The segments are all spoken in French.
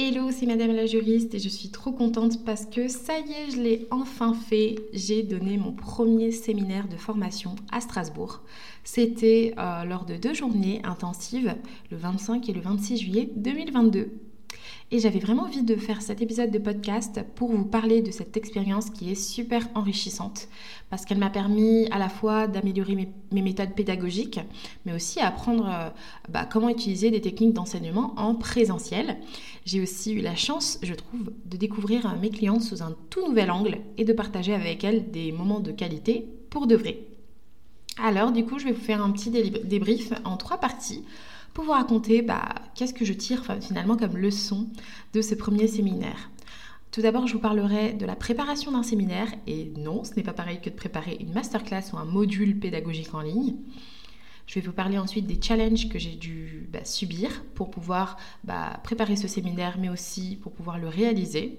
Hello, c'est Madame la juriste et je suis trop contente parce que ça y est, je l'ai enfin fait. J'ai donné mon premier séminaire de formation à Strasbourg. C'était euh, lors de deux journées intensives, le 25 et le 26 juillet 2022. Et j'avais vraiment envie de faire cet épisode de podcast pour vous parler de cette expérience qui est super enrichissante parce qu'elle m'a permis à la fois d'améliorer mes, méthodes pédagogiques, mais aussi apprendre euh, bah, comment utiliser des techniques d'enseignement en présentiel. J'ai aussi eu la chance, je trouve, de découvrir euh, mes clientes sous un tout nouvel angle et de partager avec elles des moments de qualité pour de vrai. Alors du coup, je vais vous faire un petit débrief en trois parties pour vous raconter bah, qu'est-ce que je tire finalement comme leçon de ce premier séminaire. Tout d'abord, je vous parlerai de la préparation d'un séminaire, et non, ce n'est pas pareil que de préparer une masterclass ou un module pédagogique en ligne. Je vais vous parler ensuite des challenges que j'ai dû bah, subir pour pouvoir bah, préparer ce séminaire, mais aussi pour pouvoir le réaliser.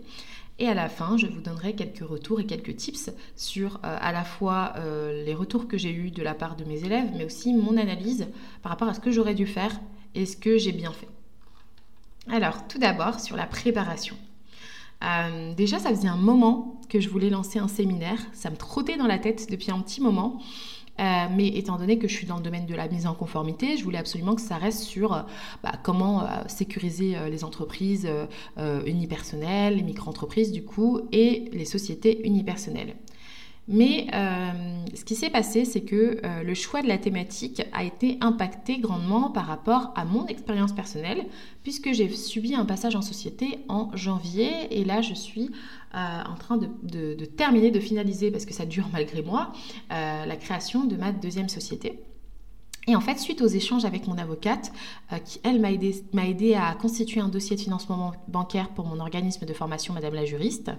Et à la fin, je vous donnerai quelques retours et quelques tips sur euh, à la fois euh, les retours que j'ai eus de la part de mes élèves, mais aussi mon analyse par rapport à ce que j'aurais dû faire et ce que j'ai bien fait? Alors, tout d'abord, sur la préparation. Euh, déjà, ça faisait un moment que je voulais lancer un séminaire. Ça me trottait dans la tête depuis un petit moment. Euh, mais étant donné que je suis dans le domaine de la mise en conformité, je voulais absolument que ça reste sur euh, bah, comment sécuriser les entreprises unipersonnelles, les micro-entreprises du coup, et les sociétés unipersonnelles. Mais ce qui s'est passé, c'est que le choix de la thématique a été impacté grandement par rapport à mon expérience personnelle, puisque j'ai subi un passage en société en janvier, et là je suis euh, en train de, terminer, de finaliser, parce que ça dure malgré moi, euh, la création de ma deuxième société. Et en fait, suite aux échanges avec mon avocate, euh, qui elle m'a aidé, aidé, à constituer un dossier de financement bancaire pour mon organisme de formation Madame la juriste,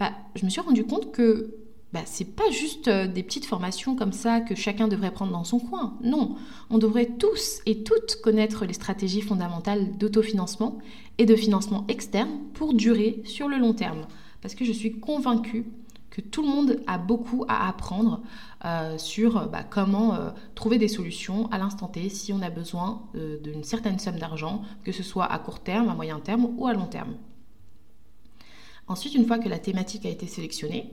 bah, je me suis rendu compte que bah, c'est pas juste des petites formations comme ça que chacun devrait prendre dans son coin. Non, on devrait tous et toutes connaître les stratégies fondamentales d'autofinancement et de financement externe pour durer sur le long terme parce que je suis convaincue que tout le monde a beaucoup à apprendre euh, sur bah, comment euh, trouver des solutions à l'instant T si on a besoin euh, d'une certaine somme d'argent, que ce soit à court terme, à moyen terme ou à long terme. Ensuite, une fois que la thématique a été sélectionnée,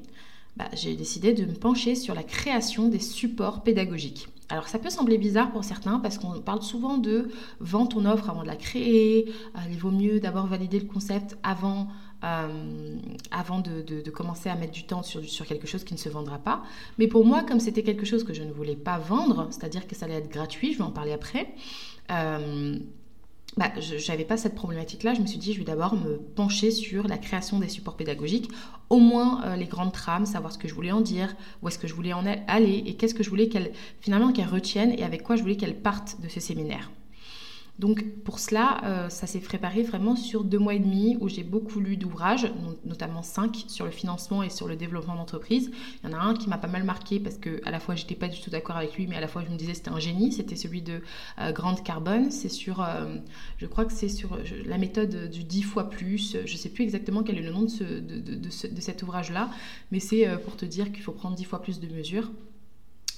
bah, j'ai décidé de me pencher sur la création des supports pédagogiques. Alors ça peut sembler bizarre pour certains parce qu'on parle souvent de vendre ton offre avant de la créer, il vaut mieux d'abord valider le concept avant euh, avant de, commencer à mettre du temps sur, sur, quelque chose qui ne se vendra pas. Mais pour moi, comme c'était quelque chose que je ne voulais pas vendre, c'est-à-dire que ça allait être gratuit, je vais en parler après, euh, bah, je n'avais pas cette problématique-là. Je me suis dit, je vais d'abord me pencher sur la création des supports pédagogiques, au moins euh, les grandes trames, savoir ce que je voulais en dire, où est-ce que je voulais en aller et qu'est-ce que je voulais qu'elle finalement qu'elle retienne et avec quoi je voulais qu'elle parte de ce séminaire. Donc pour cela, euh, ça s'est préparé vraiment sur deux mois et demi où j'ai beaucoup lu d'ouvrages, notamment cinq sur le financement et sur le développement d'entreprise. Il y en a un qui m'a pas mal marqué parce que à la fois j'étais pas du tout d'accord avec lui, mais à la fois je me disais c'était un génie. C'était celui de euh, Grande Carbone. C'est sur, euh, je crois que c'est sur la méthode du 10 fois plus. Je sais plus exactement quel est le nom de, de cet ouvrage-là, mais c'est pour te dire qu'il faut prendre 10 fois plus de mesures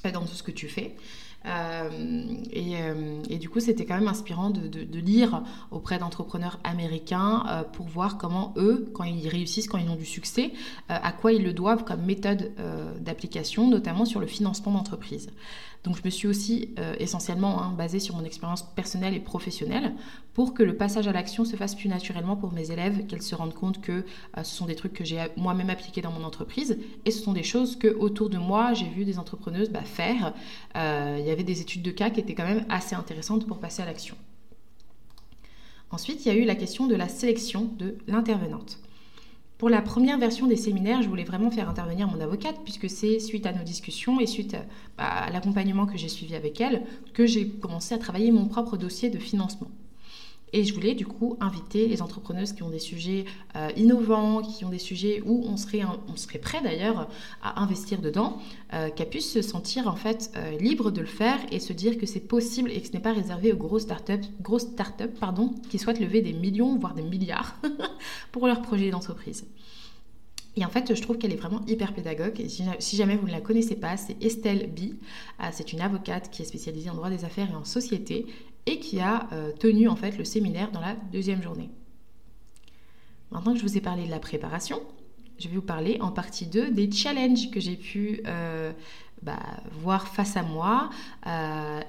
dans tout ce que tu fais. Et, du coup, c'était quand même inspirant de, lire auprès d'entrepreneurs américains pour voir comment eux, quand ils réussissent, quand ils ont du succès, à quoi ils le doivent comme méthode d'application, notamment sur le financement d'entreprise. Donc je me suis aussi euh, essentiellement hein, basée sur mon expérience personnelle et professionnelle pour que le passage à l'action se fasse plus naturellement pour mes élèves, qu'elles se rendent compte que euh, ce sont des trucs que j'ai moi-même appliqués dans mon entreprise et ce sont des choses que autour de moi j'ai vu des entrepreneuses bah, faire. Euh, il y avait des études de cas qui étaient quand même assez intéressantes pour passer à l'action. Ensuite, il y a eu la question de la sélection de l'intervenante. Pour la première version des séminaires, je voulais vraiment faire intervenir mon avocate, puisque c'est suite à nos discussions et suite bah, à, l'accompagnement que j'ai suivi avec elle que j'ai commencé à travailler mon propre dossier de financement. Et je voulais du coup inviter les entrepreneuses qui ont des sujets euh, innovants, qui ont des sujets où on serait, on serait prêt d'ailleurs à investir dedans, euh, qu'elles puissent se sentir en fait euh, libres de le faire et se dire que c'est possible et que ce n'est pas réservé aux grosses startups, grosses startups pardon, qui souhaitent lever des millions, voire des milliards pour leur projet d'entreprise. Et en fait, je trouve qu'elle est vraiment hyper pédagogue. Et si jamais vous ne la connaissez pas, c'est Estelle B. Euh, c'est une avocate qui est spécialisée en droit des affaires et en société et qui a euh, tenu en fait le séminaire dans la deuxième journée. Maintenant que je vous ai parlé de la préparation, je vais vous parler en partie 2 des challenges que j'ai pu euh, bah, voir face à moi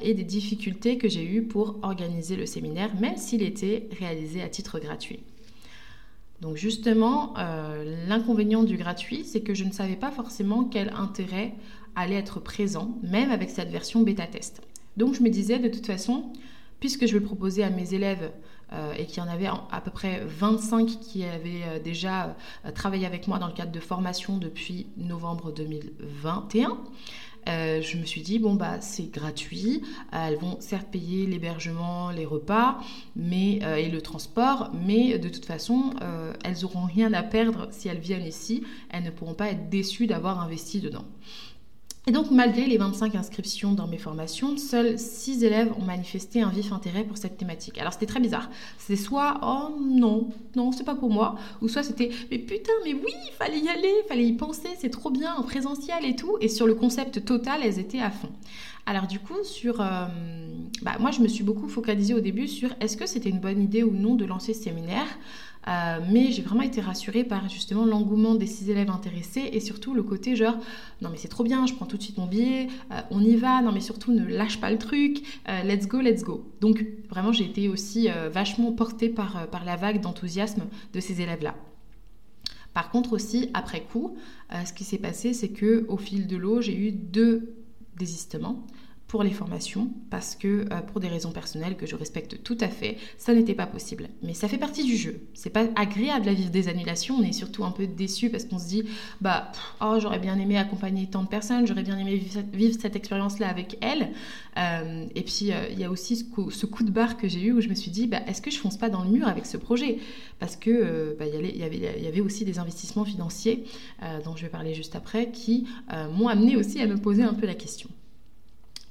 et des difficultés que j'ai eues pour organiser le séminaire, même s'il était réalisé à titre gratuit. Donc justement, euh, l'inconvénient du gratuit, c'est que je ne savais pas forcément quel intérêt allait être présent, même avec cette version bêta-test. Donc je me disais, de toute façon, puisque je le proposer à mes élèves euh, et qu'il y en avait à peu près 25 qui avaient euh, déjà travaillé avec moi dans le cadre de formation depuis novembre 2021, euh, je me suis dit, bon, bah, c'est gratuit. elles vont certes payer l'hébergement, les repas mais, euh, et le transport, mais de toute façon, euh, elles n'auront rien à perdre si elles viennent ici. Elles ne pourront pas être déçues d'avoir investi dedans. Et donc, malgré les 25 inscriptions dans mes formations, seuls 6 élèves ont manifesté un vif intérêt pour cette thématique. Alors, c'était très bizarre. C'était soit, oh non, non, c'est pas pour moi, ou soit c'était, mais putain, mais oui, il fallait y aller, il fallait y penser, c'est trop bien, en présentiel et tout. Et sur le concept total, elles étaient à fond. Alors, du coup, sur. Euh, bah, moi, je me suis beaucoup focalisée au début sur est-ce que c'était une bonne idée ou non de lancer ce séminaire? Euh, mais j'ai vraiment été rassurée par justement l'engouement des six élèves intéressés et surtout le côté genre non mais c'est trop bien, je prends tout de suite mon billet, euh, on y va, non mais surtout ne lâche pas le truc, euh, let's go, let's go. Donc vraiment j'ai été aussi vachement portée par, par la vague d'enthousiasme de ces élèves-là. Par contre aussi, après coup, ce qui s'est passé, c'est que au fil de l'eau, j'ai eu deux désistements pour les formations parce que euh, pour des raisons personnelles que je respecte tout à fait, ça n'était pas possible. Mais ça fait partie du jeu. C'est pas agréable à vivre des annulations. On est surtout un peu déçu parce qu'on se dit bah oh j'aurais bien aimé accompagner tant de personnes, j'aurais bien aimé vivre cette expérience-là avec elles. Euh, et puis euh, il y a aussi ce coup, de barre que j'ai eu où je me suis dit bah, est-ce que je fonce pas dans le mur avec ce projet? Parce que bah, il y, avait, y avait aussi des investissements financiers dont je vais parler juste après qui m'ont amené aussi à me poser un peu la question.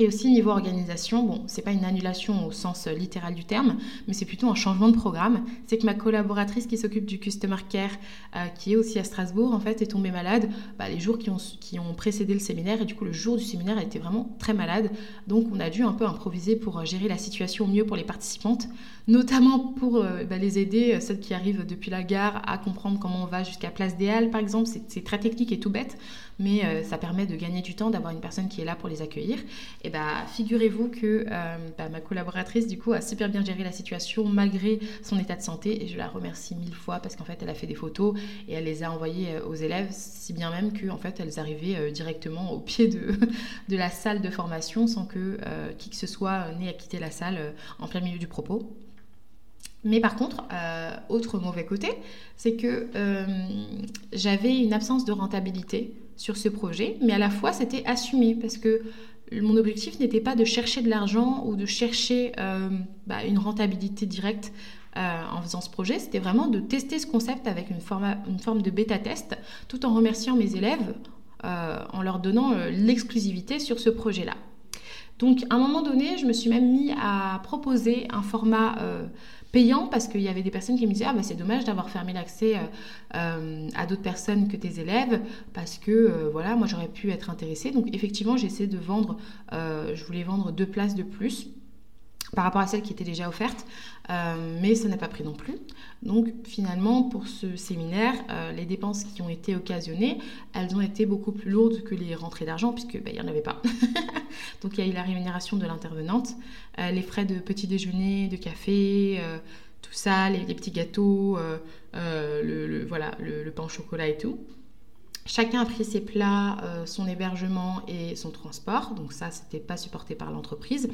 Et aussi niveau organisation, bon, c'est pas une annulation au sens euh, littéral du terme, mais c'est plutôt un changement de programme. C'est que ma collaboratrice qui s'occupe du customer care, euh, qui est aussi à Strasbourg, en fait, est tombée malade bah, les jours qui ont, qui ont précédé le séminaire. Et du coup, le jour du séminaire, elle était vraiment très malade. Donc, on a dû un peu improviser pour euh, gérer la situation mieux pour les participantes, notamment pour bah, les aider, celles qui arrivent depuis la gare, à comprendre comment on va jusqu'à Place des Halles, par exemple. C'est très technique et tout bête mais ça permet de gagner du temps, d'avoir une personne qui est là pour les accueillir. Bah, figurez-vous que euh, bah, ma collaboratrice, du coup, a super bien géré la situation malgré son état de santé, et je la remercie mille fois parce qu'en fait, elle a fait des photos et elle les a envoyées euh, aux élèves, si bien même qu'en fait, elles arrivaient directement au pied de, de la salle de formation sans que qui que ce soit n'ait à quitter la salle en plein milieu du propos. Mais par contre, autre mauvais côté, c'est que j'avais une absence de rentabilité sur ce projet, mais à la fois c'était assumé parce que mon objectif n'était pas de chercher de l'argent ou de chercher euh, bah, une rentabilité directe euh, en faisant ce projet, c'était vraiment de tester ce concept avec une, forme de bêta-test, tout en remerciant mes élèves, euh, en leur donnant l'exclusivité sur ce projet-là. Donc à un moment donné, je me suis même mis à proposer un format payant parce qu'il y avait des personnes qui me disaient ah bah c'est dommage d'avoir fermé l'accès à d'autres personnes que tes élèves parce que voilà moi j'aurais pu être intéressée. Donc effectivement j'ai essayé de vendre je voulais vendre deux places de plus par rapport à celles qui étaient déjà offertes, euh, mais ça n'a pas pris non plus. Donc finalement, pour ce séminaire, euh, les dépenses qui ont été occasionnées, elles ont été beaucoup plus lourdes que les rentrées d'argent, puisque bah, il n'y en avait pas. Donc il y a eu la rémunération de l'intervenante, euh, les frais de petit déjeuner, de café, tout ça, les, petits gâteaux, le, voilà, le, pain au chocolat et tout. Chacun a pris ses plats, son hébergement et son transport. Donc ça, c'était pas supporté par l'entreprise.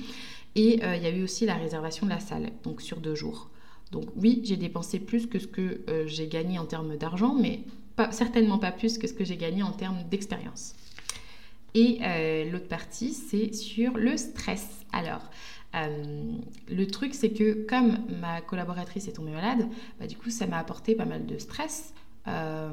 Et euh, il y a eu aussi la réservation de la salle, donc sur deux jours. Donc oui, j'ai dépensé plus que ce que euh, j'ai gagné en termes d'argent, mais certainement pas plus que ce que j'ai gagné en termes d'expérience. Et euh, l'autre partie, c'est sur le stress. Alors, le truc, c'est que comme ma collaboratrice est tombée malade, bah, du coup, ça m'a apporté pas mal de stress. Euh,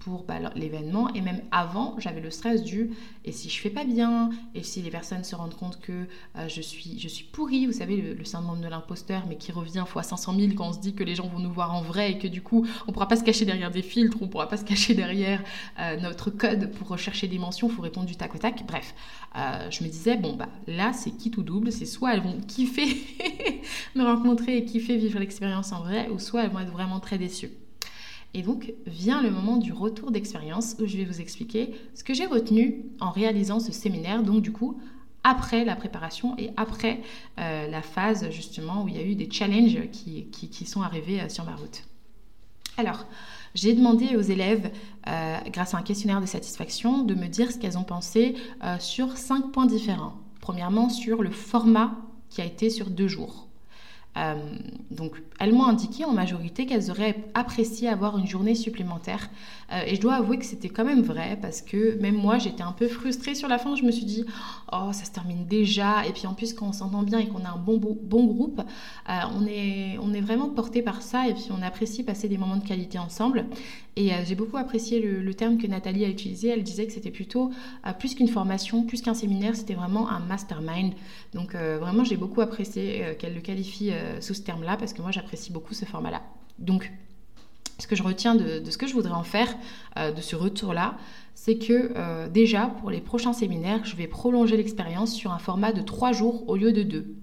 pour bah, l'événement. Et même avant, j'avais le stress du et si je fais pas bien, et si les personnes se rendent compte que euh, je, suis, je suis pourrie, vous savez, le, syndrome de l'imposteur, mais qui revient fois 500 000 quand on se dit que les gens vont nous voir en vrai et que du coup, on pourra pas se cacher derrière des filtres, on pourra pas se cacher derrière euh, notre code pour rechercher des mentions, il faut répondre du tac au tac. Bref, je me disais, bon, bah là, c'est qui tout double, c'est soit elles vont kiffer me rencontrer et kiffer vivre l'expérience en vrai, ou soit elles vont être vraiment très déçues. Et donc vient le moment du retour d'expérience où je vais vous expliquer ce que j'ai retenu en réalisant ce séminaire, donc du coup après la préparation et après euh, la phase justement où il y a eu des challenges qui, sont arrivés euh, sur ma route. Alors, j'ai demandé aux élèves, euh, grâce à un questionnaire de satisfaction, de me dire ce qu'elles ont pensé sur cinq points différents. Premièrement, sur le format qui a été sur deux jours. Euh, donc, elles m'ont indiqué en majorité qu'elles auraient apprécié avoir une journée supplémentaire. Euh, et je dois avouer que c'était quand même vrai parce que même moi, j'étais un peu frustrée sur la fin. Je me suis dit, oh, ça se termine déjà. Et puis en plus, quand on s'entend bien et qu'on a un bon, bon groupe, euh, on, est, on est vraiment porté par ça et puis on apprécie passer des moments de qualité ensemble. Et j'ai beaucoup apprécié le, terme que Nathalie a utilisé. Elle disait que c'était plutôt plus qu'une formation, plus qu'un séminaire, c'était vraiment un mastermind. Donc vraiment, j'ai beaucoup apprécié qu'elle le qualifie euh, sous ce terme-là parce que moi j'apprécie beaucoup ce format-là. Donc, ce que je retiens de, ce que je voudrais en faire euh, de ce retour-là, c'est que euh, déjà pour les prochains séminaires, je vais prolonger l'expérience sur un format de trois jours au lieu de deux.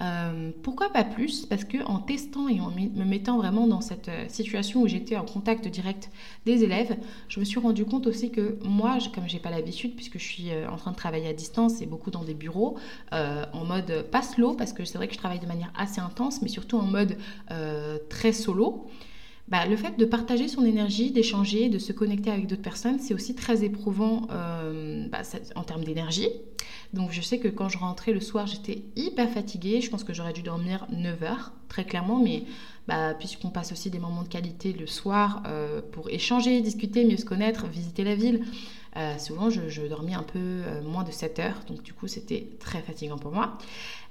Euh, pourquoi pas plus? Parce que en testant et en me mettant vraiment dans cette euh, situation où j'étais en contact direct des élèves, je me suis rendu compte aussi que moi, comme j'ai pas l'habitude, puisque je suis en train de travailler à distance et beaucoup dans des bureaux, en mode pas slow, parce que c'est vrai que je travaille de manière assez intense, mais surtout en mode très solo. Bah, le fait de partager son énergie, d'échanger, de se connecter avec d'autres personnes, c'est aussi très éprouvant bah, en termes d'énergie. Donc je sais que quand je rentrais le soir, j'étais hyper fatiguée. Je pense que j'aurais dû dormir 9 heures, très clairement, mais bah, puisqu'on passe aussi des moments de qualité le soir euh, pour échanger, discuter, mieux se connaître, visiter la ville, euh, souvent je, dormais un peu euh, moins de 7 heures, donc du coup c'était très fatigant pour moi.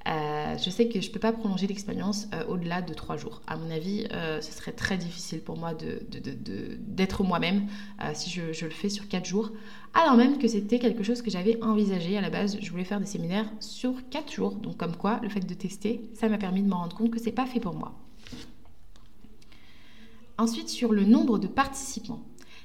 Je sais que je ne peux pas prolonger l'expérience au-delà de 3 jours. À mon avis, ce serait très difficile pour moi d'être moi-même si je, le fais sur 4 jours alors même que c'était quelque chose que j'avais envisagé à la base. Je voulais faire des séminaires sur 4 jours, donc comme quoi le fait de tester, ça m'a permis de me rendre compte que c'est pas fait pour moi. Ensuite, sur le nombre de participants.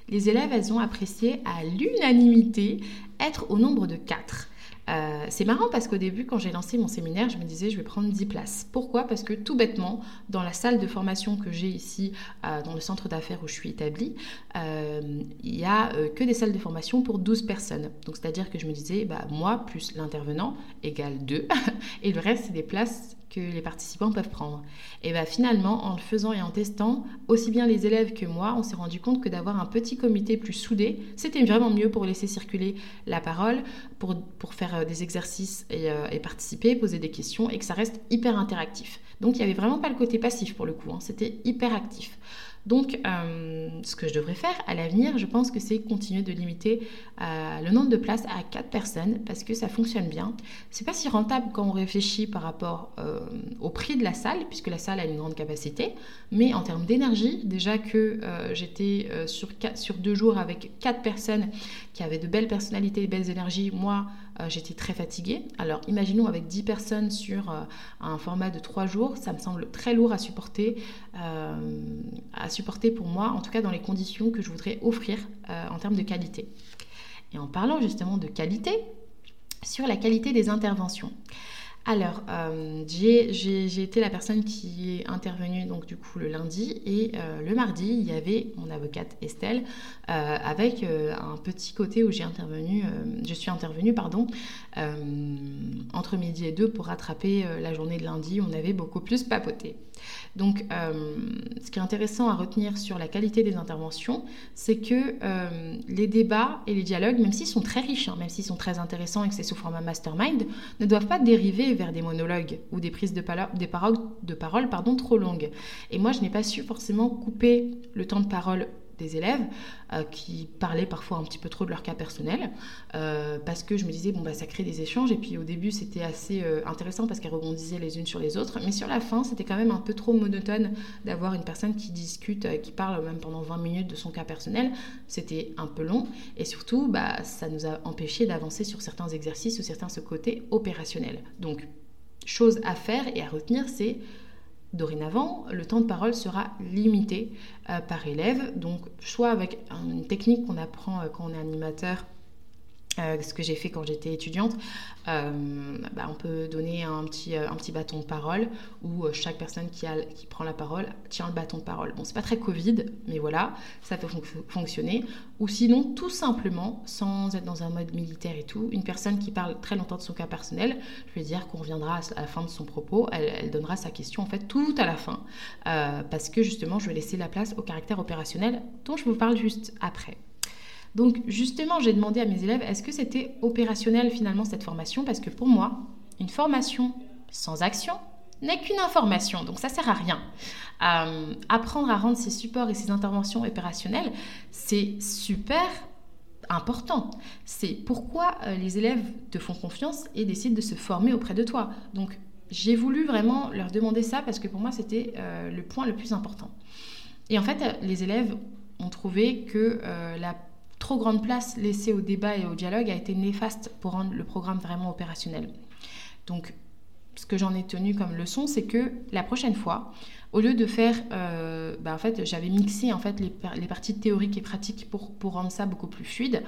Les élèves, elles ont apprécié à l'unanimité être au nombre de 4. Euh, c'est marrant parce qu'au début, quand j'ai lancé mon séminaire, je me disais je vais prendre 10 places. Pourquoi? Parce que tout bêtement, dans la salle de formation que j'ai ici, euh, dans le centre d'affaires où je suis établie, euh, il n'y a que des salles de formation pour 12 personnes. Donc c'est-à-dire que je me disais, bah, moi plus l'intervenant égale 2, et le reste, c'est des places que les participants peuvent prendre. Et bien finalement, en le faisant et en testant, aussi bien les élèves que moi, on s'est rendu compte que d'avoir un petit comité plus soudé, c'était vraiment mieux pour laisser circuler la parole, pour, pour faire euh, des exercices et, euh, et, participer, poser des questions, et que ça reste hyper interactif. Donc il n'y avait vraiment pas le côté passif pour le coup, hein. c'était hyper actif. Donc, euh, ce que je devrais faire à l'avenir, je pense que c'est continuer de limiter euh, le nombre de places à 4 personnes parce que ça fonctionne bien. C'est pas si rentable quand on réfléchit par rapport euh, au prix de la salle, puisque la salle a une grande capacité, mais en termes d'énergie, déjà que j'étais sur, deux jours avec 4 personnes qui avaient de belles personnalités, de belles énergies, moi, j'étais très fatiguée. Alors imaginons avec 10 personnes sur un format de 3 jours, ça me semble très lourd à supporter, à supporter pour moi, en tout cas dans les conditions que je voudrais offrir en termes de qualité. Et en parlant justement de qualité, sur la qualité des interventions. Alors, euh, j'ai été la personne qui est intervenue donc du coup le lundi et euh, le mardi, il y avait mon avocate Estelle euh, avec un petit côté où j'ai intervenu, je suis intervenue pardon, entre midi et deux pour rattraper la journée de lundi. On avait beaucoup plus papoté. Donc, ce qui est intéressant à retenir sur la qualité des interventions, c'est que les débats et les dialogues, même s'ils sont très riches, hein, même s'ils sont très intéressants et que c'est sous format mastermind, ne doivent pas dériver vers des monologues ou des prises de, des paroles, de parole pardon, trop longues. Et moi, je n'ai pas su forcément couper le temps de parole des élèves euh, qui parlaient parfois un petit peu trop de leur cas personnel euh, parce que je me disais bon bah ça crée des échanges. Et puis au début c'était assez euh, intéressant parce qu'elles rebondissaient les unes sur les autres. Mais sur la fin c'était quand même un peu trop monotone d'avoir une personne qui discute qui parle même pendant 20 minutes de son cas personnel. C'était un peu long. Et surtout bah ça nous a empêché d'avancer sur certains exercices ou certains ce côté opérationnel. Donc chose à faire et à retenir c'est Dorénavant, le temps de parole sera limité euh, par élève, donc soit avec une technique qu'on apprend euh, quand on est animateur euh, ce que j'ai fait quand j'étais étudiante, euh, bah, on peut donner un petit, euh, un petit bâton de parole où chaque personne qui, a, qui prend la parole tient le bâton de parole. Bon, c'est pas très Covid, mais voilà, ça peut fonctionner. Ou sinon, tout simplement, sans être dans un mode militaire et tout, une personne qui parle très longtemps de son cas personnel, je vais dire qu'on reviendra à la fin de son propos, elle, elle, donnera sa question en fait tout à la fin, parce que justement, je vais laisser la place au caractère opérationnel dont je vous parle juste après. Donc justement, j'ai demandé à mes élèves, est-ce que c'était opérationnel finalement cette formation? Parce que pour moi, une formation sans action n'est qu'une information, donc ça sert à rien. Euh, apprendre à rendre ses supports et ses interventions opérationnelles, c'est super important. C'est pourquoi euh, les élèves te font confiance et décident de se former auprès de toi. Donc j'ai voulu vraiment leur demander ça parce que pour moi c'était euh, le point le plus important. Et en fait, les élèves ont trouvé que la trop grande place laissée au débat et au dialogue a été néfaste pour rendre le programme vraiment opérationnel. Donc, ce que j'en ai tenu comme leçon, c'est que la prochaine fois, au lieu de faire, euh, bah, en fait, j'avais mixé en fait les, les, parties théoriques et pratiques pour, pour rendre ça beaucoup plus fluide.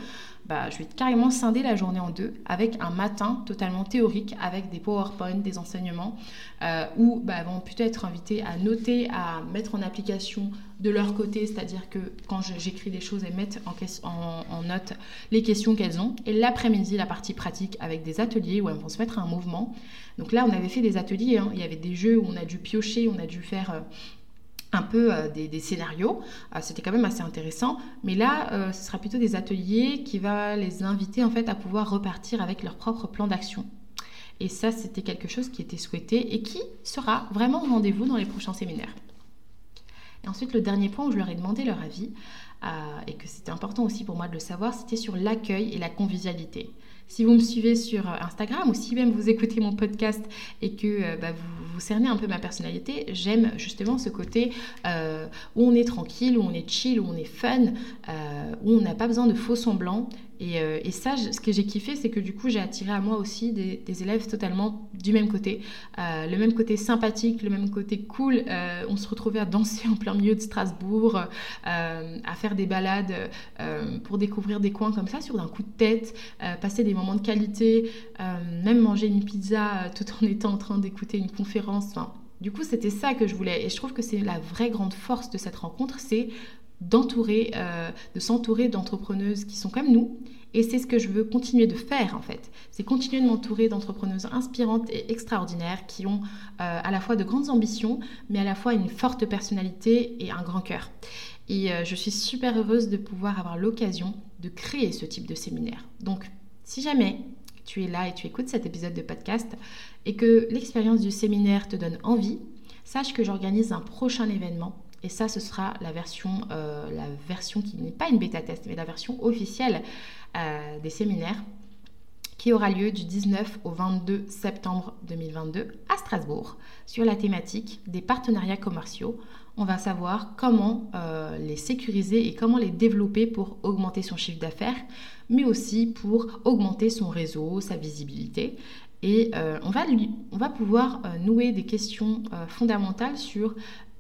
Bah, je vais carrément scinder la journée en deux avec un matin totalement théorique avec des PowerPoint, des enseignements euh, où bah, vont plutôt être invitées à noter, à mettre en application de leur côté, c'est-à-dire que quand j'écris des choses, elles mettent en, en, en note les questions qu'elles ont. Et l'après-midi, la partie pratique avec des ateliers où elles vont se mettre à un mouvement. Donc là, on avait fait des ateliers, hein. il y avait des jeux où on a dû piocher, on a dû faire un peu euh, des, scénarios. Euh, c'était quand même assez intéressant. Mais là, ce sera plutôt des ateliers qui va les inviter en fait à pouvoir repartir avec leur propre plan d'action. Et ça, c'était quelque chose qui était souhaité et qui sera vraiment au rendez-vous dans les prochains séminaires. Et ensuite, le dernier point où je leur ai demandé leur avis, et que c'était important aussi pour moi de le savoir, c'était sur l'accueil et la convivialité. Si vous me suivez sur euh, Instagram ou si même vous écoutez mon podcast et que euh, bah, vous, vous cernez un peu ma personnalité, j'aime justement ce côté euh, où on est tranquille, où on est chill, où on est fun, où on n'a pas besoin de faux semblants euh, et, ça, ce que j'ai kiffé, c'est que du coup, j'ai attiré à moi aussi des, élèves totalement du même côté. Euh, le même côté sympathique, le même côté cool. Euh, on se retrouvait à danser en plein milieu de Strasbourg, à faire des balades pour découvrir des coins comme ça sur un coup de tête, passer des moments de qualité, même manger une pizza tout en étant en train d'écouter une conférence. Enfin, du coup, c'était ça que je voulais. Et je trouve que c'est la vraie grande force de cette rencontre, c'est d'entourer, euh, de s'entourer d'entrepreneuses qui sont comme nous. Et c'est ce que je veux continuer de faire en fait. C'est continuer de m'entourer d'entrepreneuses inspirantes et extraordinaires qui ont euh, à la fois de grandes ambitions, mais à la fois une forte personnalité et un grand cœur. Et euh, je suis super heureuse de pouvoir avoir l'occasion de créer ce type de séminaire. Donc, si jamais tu es là et tu écoutes cet épisode de podcast et que l'expérience du séminaire te donne envie, sache que j'organise un prochain événement et ça, ce sera la version, euh, la version qui n'est pas une bêta test, mais la version officielle euh, des séminaires qui aura lieu du 19 au 22 septembre 2022 à Strasbourg sur la thématique des partenariats commerciaux. On va savoir comment euh, les sécuriser et comment les développer pour augmenter son chiffre d'affaires, mais aussi pour augmenter son réseau, sa visibilité. Et on, va on, va pouvoir nouer des questions fondamentales sur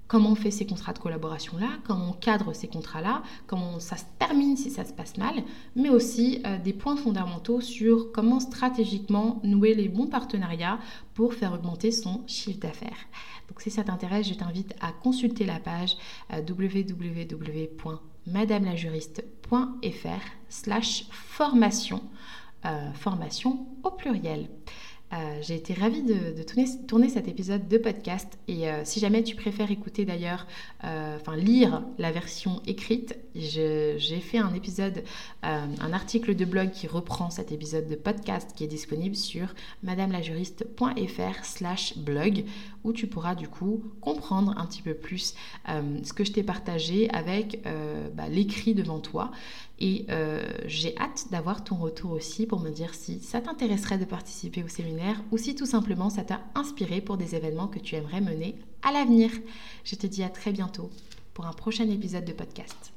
comment on fait ces contrats de collaboration-là, comment on cadre ces contrats-là, comment ça se termine si ça se passe mal, mais aussi euh, des points fondamentaux sur comment stratégiquement nouer les bons partenariats pour faire augmenter son chiffre d'affaires. Donc si ça t'intéresse, je t'invite à consulter la page euh, www.madamelajuriste.fr slash formation, euh, formation au pluriel. Euh, j'ai été ravie de, tourner, cet épisode de podcast et euh, si jamais tu préfères écouter d'ailleurs, euh, enfin lire la version écrite, j'ai fait un épisode, un article de blog qui reprend cet épisode de podcast qui est disponible sur madamelajuriste.fr slash blog où tu pourras du coup comprendre un petit peu plus ce que je t'ai partagé avec bah, l'écrit devant toi et euh, j'ai hâte d'avoir ton retour aussi pour me dire si ça t'intéresserait de participer au séminaire ou si tout simplement ça t'a inspiré pour des événements que tu aimerais mener à l'avenir. Je te dis à très bientôt pour un prochain épisode de podcast.